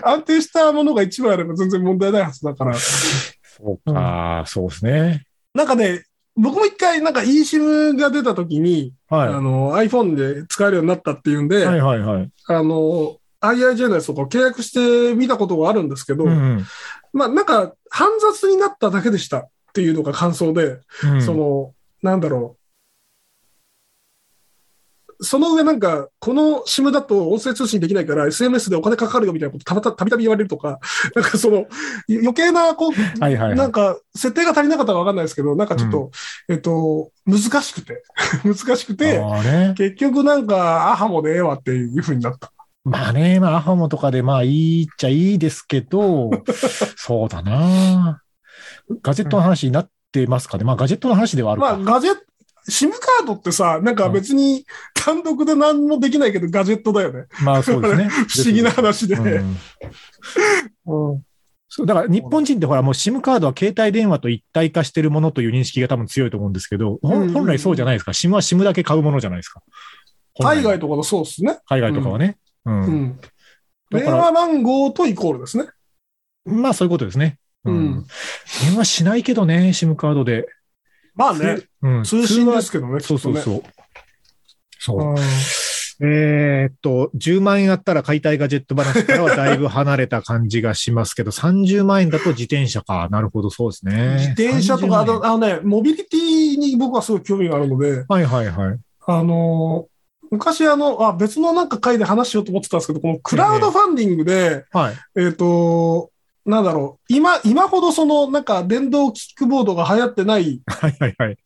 安定したものが一枚あれば全然問題ないはずだから。そうか、そうですね。なんかね、僕も一回なんか eSIM が出た時に、はい。あの iPhone で使えるようになったっていうんで、はいはいはい。あの、IIJ のやつとか契約してみたことがあるんですけど、うんまあなんか煩雑になっただけでしたっていうのが感想で、うんその、なんだろう。その上なんか、この SIM だと音声通信できないから SMS でお金かかるよみたいなことたまたたびたび言われるとか、なんかその、余計な、こう、はいはいはい。なんか、設定が足りなかったかわかんないですけど、なんかちょっと、えっと、難しくて、難しくて。結局なんか、アハモでええわっていう風になった。まあね、まあ、アハモとかでまあいいっちゃいいですけど、そうだな。ガジェットの話になってますかね？まあ、ガジェットの話ではあるか。まあ、ガジェット、SIM カードってさ、なんか別に単独で何もできないけどガジェットだよね。まあ、そうですね。不思議な話で。うんうんそう、だから日本人ってほらもう SIM カードは携帯電話と一体化してるものという認識が多分強いと思うんですけど、うん本来そうじゃないですか。SIM は SIM だけ買うものじゃないですか。海外とかだそうですね。海外とかはね。うん。うん。電話番号とイコールですね。まあそういうことですね。うん。電話しないけどね、SIM カードで。まあね、うん。通信ですけどね、そうそうそう。そう。うんえーっと、10万円あったら買いたいガジェット話からはだいぶ離れた感じがしますけど、30万円だと自転車か。なるほど、そうですね。自転車とか、あ30万円の、あのね、モビリティに僕はすごい興味があるので、はいはいはい。あのー昔あの、あ、別のなんか回で話しようと思ってたんですけど、このクラウドファンディングで、はい。えっ、と、なんだろう、今、今ほどその、なんか電動キックボードが流行ってない、はいはいはい。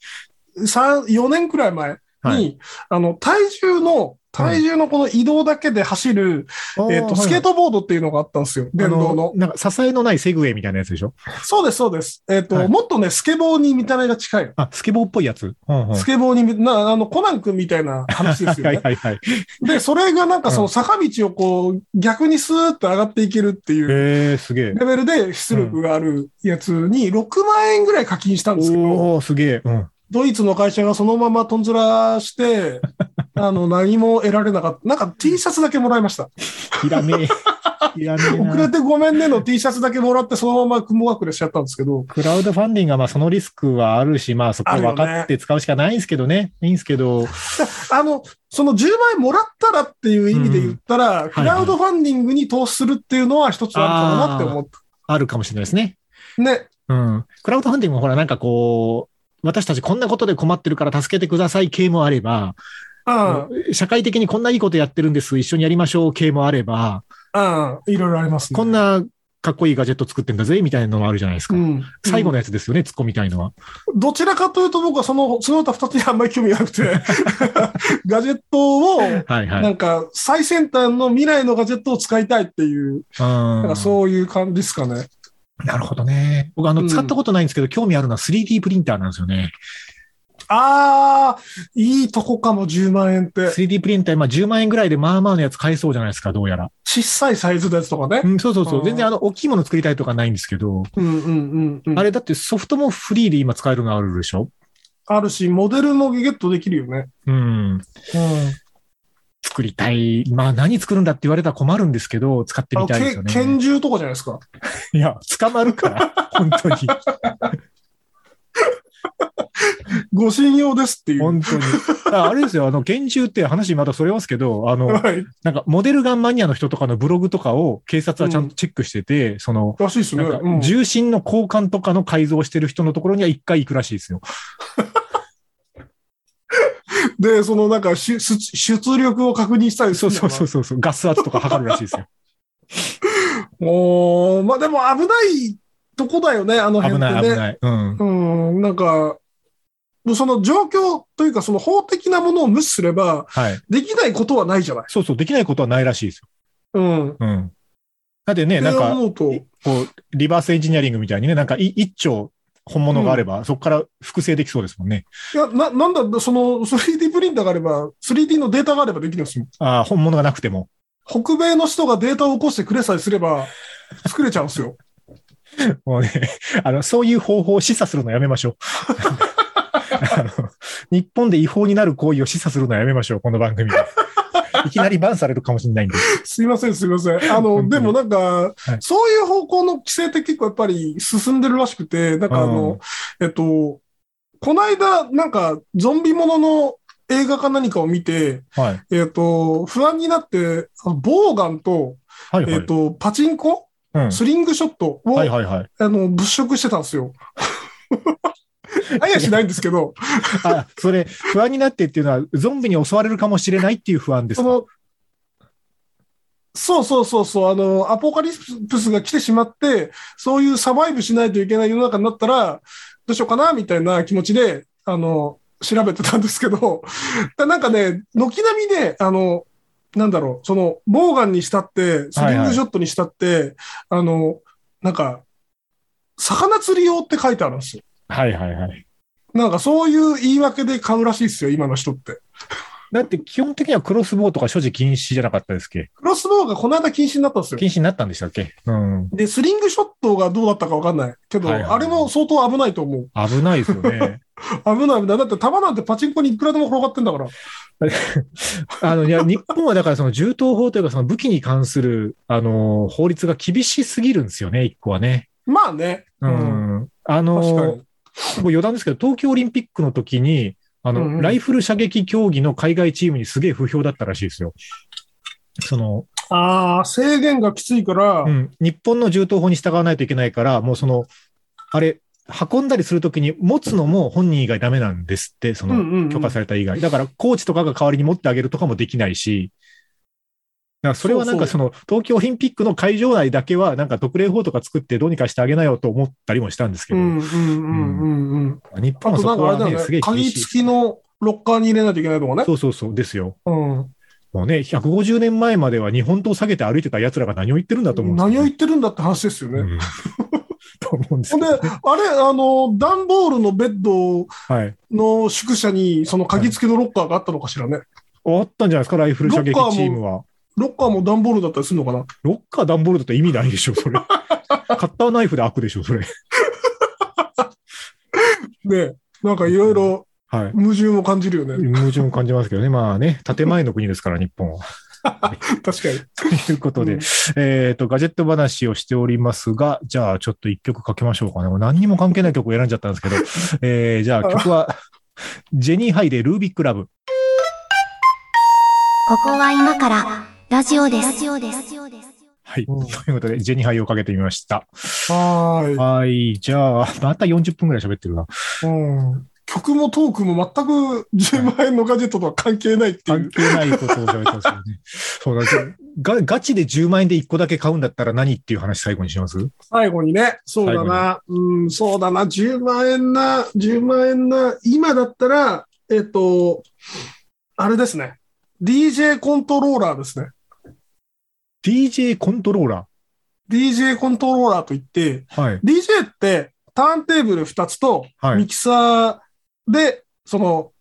3、4年くらい前に、はいあの、体重の、体重のこの移動だけで走る、えっ、と、スケートボードっていうのがあったんですよ、電動の。なんか支えのないセグウェイみたいなやつでしょ？そうです、そうです。えっ、と、はいもっとね、スケボーに見た目が近い。あ、スケボーっぽいやつ？うんうんスケボーにみ、な、あの、コナン君みたいな話ですよ はいね。はいはい。で、それがなんかその坂道をこう、逆にスーッと上がっていけるっていうへえ、すげえ。レベルで出力があるやつに6万円ぐらい課金したんですけど、おおすげえ。うん。ドイツの会社がそのままとんずらして、あの、何も得られなかった。なんか T シャツだけもらいました。い らねえ。いらねえな。遅れてごめんねの T シャツだけもらって、そのまま雲隠れしちゃったんですけど、クラウドファンディングはまあそのリスクはあるし、まあそこは分かって使うしかないんですけどね。いいんですけど、あの、その10万円もらったらっていう意味で言ったら、んクラウドファンディングに投資するっていうのは一つあるかもなって思っあるかもしれないですね。た。ね。うん。クラウドファンディングもほらなんかこう、私たちこんなことで困ってるから助けてください系もあれば、あ社会的にこんないいことやってるんです、一緒にやりましょう系もあれば、あ、ああ、いろいろありますね。こんなかっこいいガジェット作ってんだぜ、みたいなのがあるじゃないですか。うん。最後のやつですよね、突っ込みたいのは。どちらかというと僕はその、その他二つにあんまり興味がなくて、ガジェットを、はいはい。なんか最先端の未来のガジェットを使いたいっていう、なんうんかそういう感じですかね。なるほどね。僕、あの、うん使ったことないんですけど、興味あるのは 3D プリンターなんですよね。ああ、いいとこかも、10万円って。3D プリンター、まあ10万円ぐらいでまあまあのやつ買えそうじゃないですか、どうやら。小さいサイズのやつとかね。うん、そうそうそうう。ん全然あの、大きいもの作りたいとかないんですけど、うんうんうんうん。あれだってソフトもフリーで今使えるのあるでしょ？あるし、モデルもゲットできるよね。うん。うん。作りたい。まあ何作るんだって言われたら困るんですけど、使ってみたいですよけ拳ね。銃とかじゃないですか？いや、捕まるから、本当に。ご信用ですっていう。本当に。ああれですよ、あの、拳銃って話またそれますけど、あの、はい。なんか、モデルガンマニアの人とかのブログとかを警察はちゃんとチェックしてて、その、らしいですね。うん、重心の交換とかの改造をしてる人のところには一回行くらしいですよ。で、そのなんか出、出出力を確認したりすそうそうそうそうそう、ガス圧とか測るらしいですよ。おーまあでも危ないとこだよね、あの辺危ってね。ない危ない。うん。うん、なんか、その状況というか、その法的なものを無視すれば、はい。できないことはないじゃない。そうそう、できないことはないらしいですよ。うん。うん。だってね、なんか、こう、リバースエンジニアリングみたいにね、なんかい一丁本物があれば、そこから複製できそうですもんね。いや、な、なんだ、その 3D プリンターがあれば、3D のデータがあればできるんですよ。ああ、本物がなくても。北米の人がデータを起こしてくれさえすれば、作れちゃうんですよ。もうね、あの、そういう方法を示唆するのやめましょう。あの日本で違法になる行為を示唆するのやめましょう、この番組で。いきなりバンされるかもしれないんで。すいません、すいません。あの、でもなんか、いそういう方向の規制って結構やっぱり進んでるらしくて、なんかあの、えっと、この間、なんか、ゾンビものの映画か何かを見て、はい。えっと、不安になって、ボウガンと、はいはい。えっと、パチンコ？うんスリングショットを、はいはいはい。あの、物色してたんですよ。あやしないんですけど、あ、それ、不安になってっていうのは、ゾンビに襲われるかもしれないっていう不安ですか？そうそうそうそう、あの、アポカリプスが来てしまって、そういうサバイブしないといけない世の中になったら、どうしようかな、みたいな気持ちで、あの、調べてたんですけど、だなんかね、軒並みで、あの、なんだろう、その、ボウガンにしたって、スリングショットにしたって、あの、なんか、魚釣り用って書いてあるんですよ。はいはいはい。なんかそういう言い訳で買うらしいですよ、今の人って。だって基本的にはクロスボウとか所持禁止じゃなかったですっけ？クロスボウがこの間禁止になったんですよ。禁止になったんでしたっけ？うん。で、スリングショットがどうだったかわかんない。けど、はいはいあれも相当危ないと思う。危ないですよね。危ない危ない。だって弾なんてパチンコにいくらでも転がってんだから。あの、いや、日本はだからその銃刀法というかその武器に関する、あの、法律が厳しすぎるんですよね、一個はね。まあね。ううん。ん。あの、確かに。もう余談ですけど、東京オリンピックの時に、あの、うんうん。ライフル射撃競技の海外チームにすげえ不評だったらしいですよ。その、ああ、制限がきついから、うん、日本の銃刀法に従わないといけないから、もうその、あれ、運んだりするときに持つのも本人以外ダメなんですって、その許可された以外。だから、コーチとかが代わりに持ってあげるとかもできないし、だからそれはなんかその、東京オリンピックの会場内だけは、なんか特例法とか作ってどうにかしてあげなよと思ったりもしたんですけど、うんうんうんうんうん。日本はそこはね、すげえ厳鍵しい。付きのロッカーに入れないといけないとかね。そうそうそう、ですよ。うん。もうね、150年前までは日本刀を下げて歩いてた奴らが何を言ってるんだと思うんですよ何を言ってるんだって話ですよね。うん と思うんでで、けど、ね。あれ、あの、段ボールのベッドはい。の宿舎に、その鍵付きのロッカーがあったのかしらね。あったんじゃないですか、ライフル射撃チームは。ロッカーも段ボールだったりするのかな？ロッカー段ボールだと意味ないでしょ、それ。カッターナイフで開くでしょ、それ。ねなんかいろいろはい。矛盾を感じるよね。矛盾を感じますけどね。まあね、建前の国ですから、日本は。確かに。ということで、うんえっ、と、ガジェット話をしておりますが、じゃあちょっと一曲かけましょうかね。もう何にも関係ない曲を選んじゃったんですけど、えー、じゃあ曲は、ジェニーハイでルービックラブ。ここは今からラジオです。ラジオです。はい。うんということで、ジェニーハイをかけてみました。はーい。はい。じゃあ、また40分ぐらい喋ってるな。うん曲もトークも全く10万円のガジェットとは関係ないっていう。関係ないことを喋ってますよね。そうなんですよ。が、ガチで10万円で1個だけ買うんだったら何っていう話最後にします？最後にね、そうだな、うん、そうだな、10万円な、10万円な、今だったら、えっと、あれですね。DJ コントローラーですね。DJ コントローラ DJ コントローラーといって、ー。はい。DJ ってターンテーブル2つとはいミキサーで、その、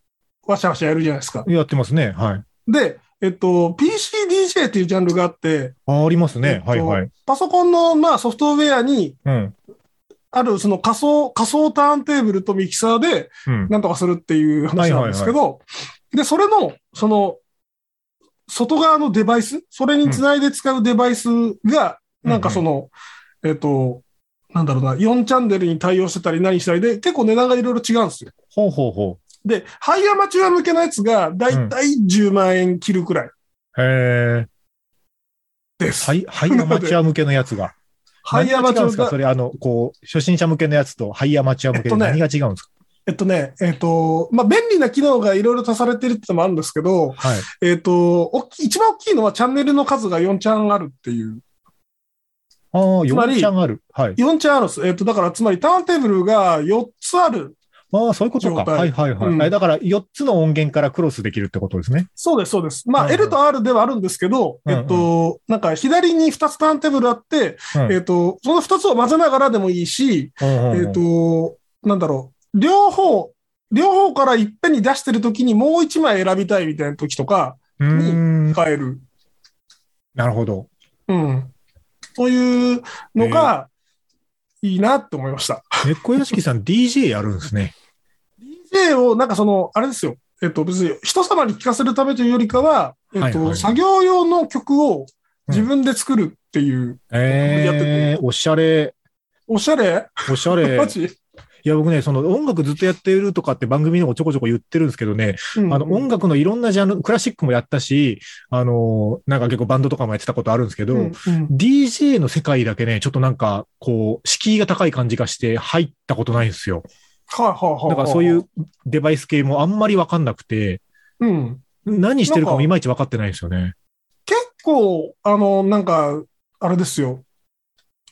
わしゃわしゃやるじゃないですか。やってますね。はい。で、えっと、PCDJ っていうジャンルがあって、あ、ありますね。えっとはいはい。パソコンの、まあ、ソフトウェアにうん。あるその仮想、仮想ターンテーブルとミキサーでうん。なんとかするっていう話なんですけど、で、それの、その、外側のデバイス、それにつないで使うデバイスが、うんなんかその、えっと、なんだろうな、4チャンネルに対応してたり何したりで、結構値段がいろいろ違うんですよ。ほうほうほで、ハイアマチュア向けのやつが、だいたい10万円切るくらい。う。へえ。です。ハイ、ハイアマチュア向けのやつが。ハイアマチュアですか？そが、れ、あの、こう、初心者向けのやつとハイアマチュア向けでえっとね何が違うんですか、えっとね、えっと、まあ、便利な機能がいろいろ足されてるってのもあるんですけど、はい。えっと、おっき一番大きいのはチャンネルの数が4チャンあるっていう。ああ、つまり4ちゃんある。はい。4チャンあるんです。えっと、だからつまりターンテーブルが4つある。ああ、そういうことか。はいはいはい。うんえだから、4つの音源からクロスできるってことですね。そうです、そうです。まあ、うんうん L と R ではあるんですけど、うんうんえっと、なんか左に2つターンテーブルあって、うんえっと、その2つを混ぜながらでもいいし、えっと、なんだろう、両方、両方からいっぺんに出してるときにもう1枚選びたいみたいな時とかうーん。使える。なるほど。うん。そういうのがいいなって思いました。猫屋敷さん DJ やるんですね。DJ を、なんかその、あれですよ。えっと、別に人様に聞かせるためというよりかは、えっと、はいはい作業用の曲を自分で作るっていう、やってええおしゃれ、おしゃれ？おしゃれ。マジ、いや、僕ね、その音楽ずっとやってるとかって番組でもちょこちょこ言ってるんですけどね、うんあの音楽のいろんなジャンル、クラシックもやったし、あの、なんか結構バンドとかもやってたことあるんですけど、うんうん DJ の世界だけね、ちょっとなんか、こう、敷居が高い感じがして入ったことないんですよ。はいはいはいはい。だからそういうデバイス系もあんまりわかんなくて、うん。何してるかもいまいちわかってないんですよね。結構、あの、なんか、あれですよ。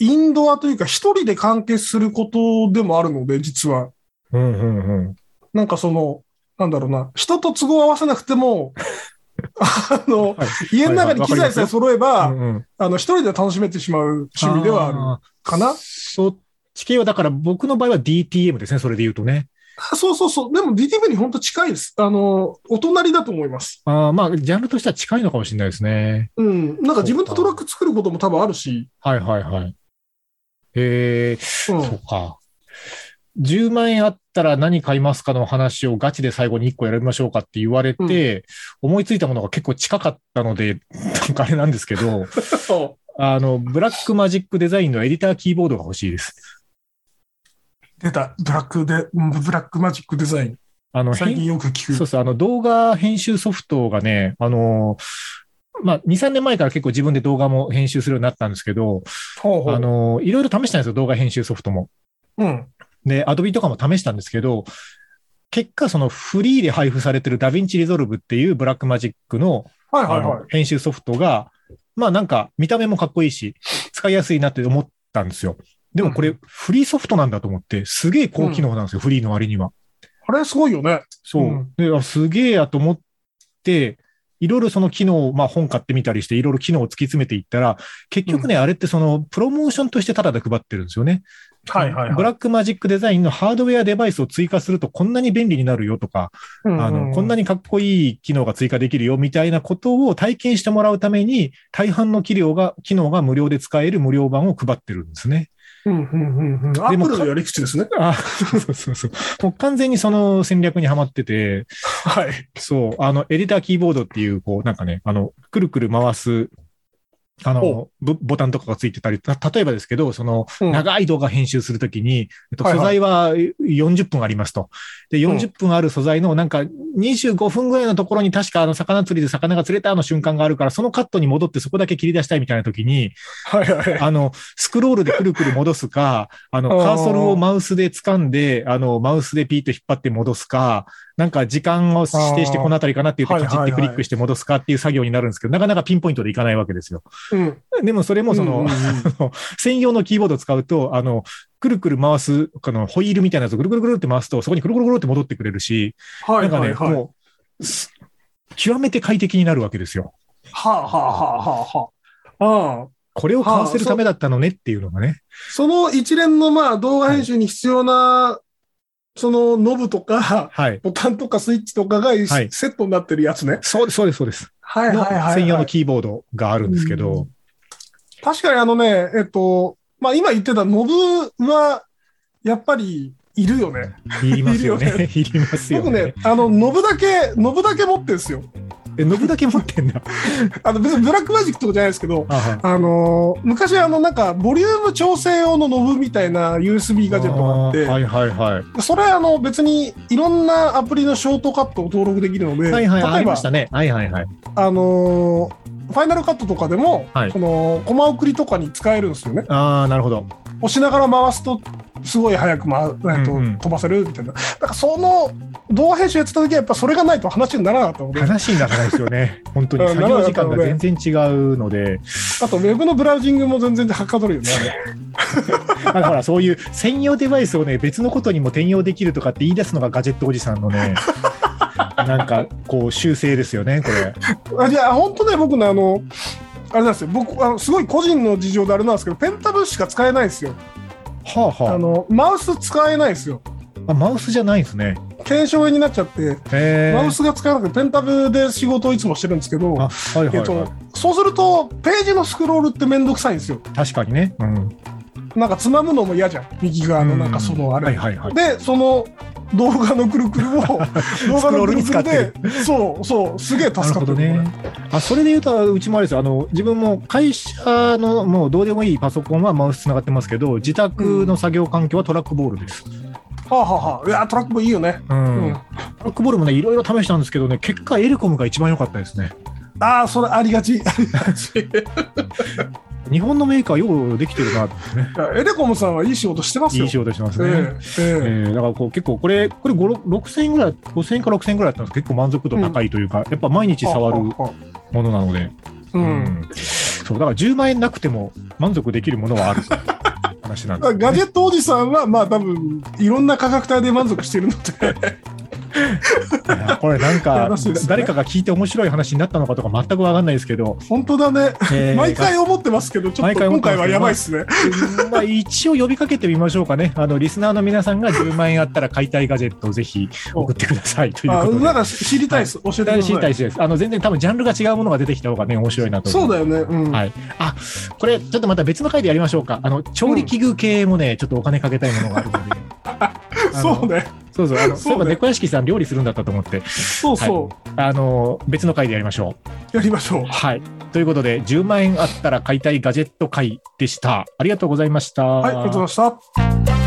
インドアというか、一人で完結することでもあるので、実は。うんうんうん。なんかその、なんだろうな、人と都合を合わせなくても、あの、はい家の中に機材さえ揃えば、うんうんあの、一人で楽しめてしまう趣味ではあるあかなー。そっち系は、だから僕の場合は DTM ですね、それで言うとね。あそうそうそう。でも DTV に本当近いです。あの、お隣だと思います。あーまあ、ジャンルとしては近いのかもしれないですね。うん。なんか自分でトラック作ることも多分あるし。はいはいはい。えー、うん。そうか。10万円あったら何買いますかの話をガチで最後に1個選びましょうかって言われて、思いついたものが結構近かったので、なんかあれなんですけど、そあの、 Blackmagic Design のエディターキーボードが欲しいです。う。出た。ブラックで、うん Blackmagic Design。あの、最近よく聞く。そうそう、あの、動画編集ソフトがね、あの、まあ、2、3年前から結構自分で動画も編集するようになったんですけど、ほうほうあの、いろいろ試したんですよ、動画編集ソフトも。うん。で、アドビとかも試したんですけど、結果、そのフリーで配布されてるダヴィンチリゾルブっていうブラックマジックのあはいはいはいの。編集ソフトが、まあなんか見た目もかっこいいし、使いやすいなって思ったんですよ。でもこれフリーソフトなんだと思って、すげえ高機能なんですよ、フリーの割には。あれすごいよね。そう。うんで、あすげえやと思って、いろいろその機能を、まあ本買ってみたりして、いろいろ機能を突き詰めていったら、結局ね、あれってその、プロモーションとしてタダで配ってるんですよね。はいはいはい。ブラックマジックデザインのハードウェアデバイスを追加するとこんなに便利になるよとか、あの、こんなに。にかっこいい機能が追加できるよみたいなことを体験してもらうために、大半の機能が、機能が無料で使える無料版を配ってるんですね。うんうんうんうん。アップルのやり口ですね。あ、そうそうそうそう。もう完全にその戦略にはまってて、はい。そう、あの、エディターキーボードっていう、こう、なんかね、あの、くるくる回す、あの、ボボタンとかがついてたり、た例えばですけど、その、うん。長い動画編集するときに、えっと、素材は40分ありますと。で、40分ある素材のなんか25分ぐらいのところに確かあの魚釣りで魚が釣れたの瞬間があるから、そのカットに戻ってそこだけ切り出したいみたいなときに、はいはい。あの、スクロールでくるくる戻すか、あの、カーソルをマウスで掴んで、あの、マウスでピーッと引っ張って戻すか、なんか時間を指定してこのあたりかなって言ってあーカチッてクリックして戻すかっていう作業になるんですけど、なかなかピンポイントでいかないわけですよ。うん。でもそれもその、うんうんうん専用のキーボードを使うと、あの、くるくる回す、このホイールみたいなやつをぐるぐるぐるって回すと、そこにくるくるくるって戻ってくれるし、はないんかね、はいはい。もう、す極めて快適になるわけですよ。はあはあはあはあはあ。ああ。これを買わせるためだったのねっていうのがね。その一連のまあ動画編集に必要な、そのノブとか、はい。ボタンとかスイッチとかがはいセットになってるやつね。そうです、そうです、そうです。のはいはいはいはい。専用のキーボードがあるんですけど、確かにあのね、えっと、まあ今言ってたノブは、やっぱりいるよね。いりますよいるよね。いりますよ僕ね。ね、あの、ノブだけ、ノブだけ持ってるんですよ。え、ノブだけ持ってんだ。あの別にブラックマジックとかじゃないですけど、あはいあのー昔あのなんかボリューム調整用のノブみたいな USB ガジェットがあって、はいはいはい。それあの別にいろんなアプリのショートカットを登録できるので、はいはい、あ例えばね。はいはいはい。あのーファイナルカットとかでも、はいこのコマ送りとかに使えるんですよね。ああ、なるほど。押しながら回すとすごい早く、まえっとうんうん飛ばせるみたいな。だからその動画編集やってた時はやっぱそれがないと話にならなかったので、話にならないですよね。本当にうん作業時間が全然違うので。あとウェブのブラウジングも全然はかどるよね。あれ だからそういう専用デバイスをね、別のことにも転用できるとかって言い出すのがガジェットおじさんのね、なんかこう修正ですよね、これ。あじゃあ本当ね僕ねあのあれなんですよ僕あのすごい個人の事情であれなんですけどペンタブしか使えないんですよはあはあのマウス使えないんですよあ。あマウスじゃないんですね。検証になっちゃって。マウスが使えなくてペンタブで仕事をいつもしてるんですけどあ、はいはい、はいえっと、そうするとページのスクロールってめんどくさいんですよ確かにね。うん。なんかつまむのも嫌じゃん右側のなんかそのあれ、はいはいはい。でその動画のくるくるを 動画のくるくるでスそうそうすげえ助かってるね。あ、それで言うと、うちもあれですよ。あの、自分も会社のもうどうでもいいパソコンはマウスつながってますけど、自宅の作業環境はトラックボールです。はあ、はあはあ、いやトラックもいいよねうん。うんトラックボールもね、いろいろ試したんですけどね、結果エレコムが一番良かったですね。ああそれありがちありがち 日本のメーカーようできてるなってね。エレコムさんはいい仕事してますよ。いい仕事してますね。ええええ。ーだからこう結構これ、これ5 6000円ぐらい、5000円か6000円ぐらいだったんです。結構満足度高いというか、やっぱ毎日え触るものなので、あうん。うん。そう、だから10万円なくても満足できるものはある 話なんです、ね。ガジェットおじさんは、まあ多分、いろんな価格帯で満足してるので、これなんか誰かが聞いて面白い話になったのかとか全くわかんないですけど、本当だね。えー 毎回思ってますけど、ちょっ毎と今回はやばいっすね。まあ一応呼びかけてみましょうかね。あの、リスナーの皆さんが10万円あったら買いたいガジェットをぜひ送ってくださいというあことで。なんか知りたいです。教えてくだ知りたさい。いです。あの、全然多分ジャンルが違うものが出てきた方がね、面白いなと思そうだよね。うん。はい。あ、これ、ちょっとまた別の回でやりましょうか。あの、調理器具系もね、ちょっとお金かけたいものがあるので。そうね。そうそう。あの、そねそうういえば猫屋敷さん料理するんだったと思って、そうそあの、別の回でやりましょう。う。やりましょう。はい。ということで、10万円あったら買いたいガジェット回でした。ありがとうございました。はい、ありがとうございました。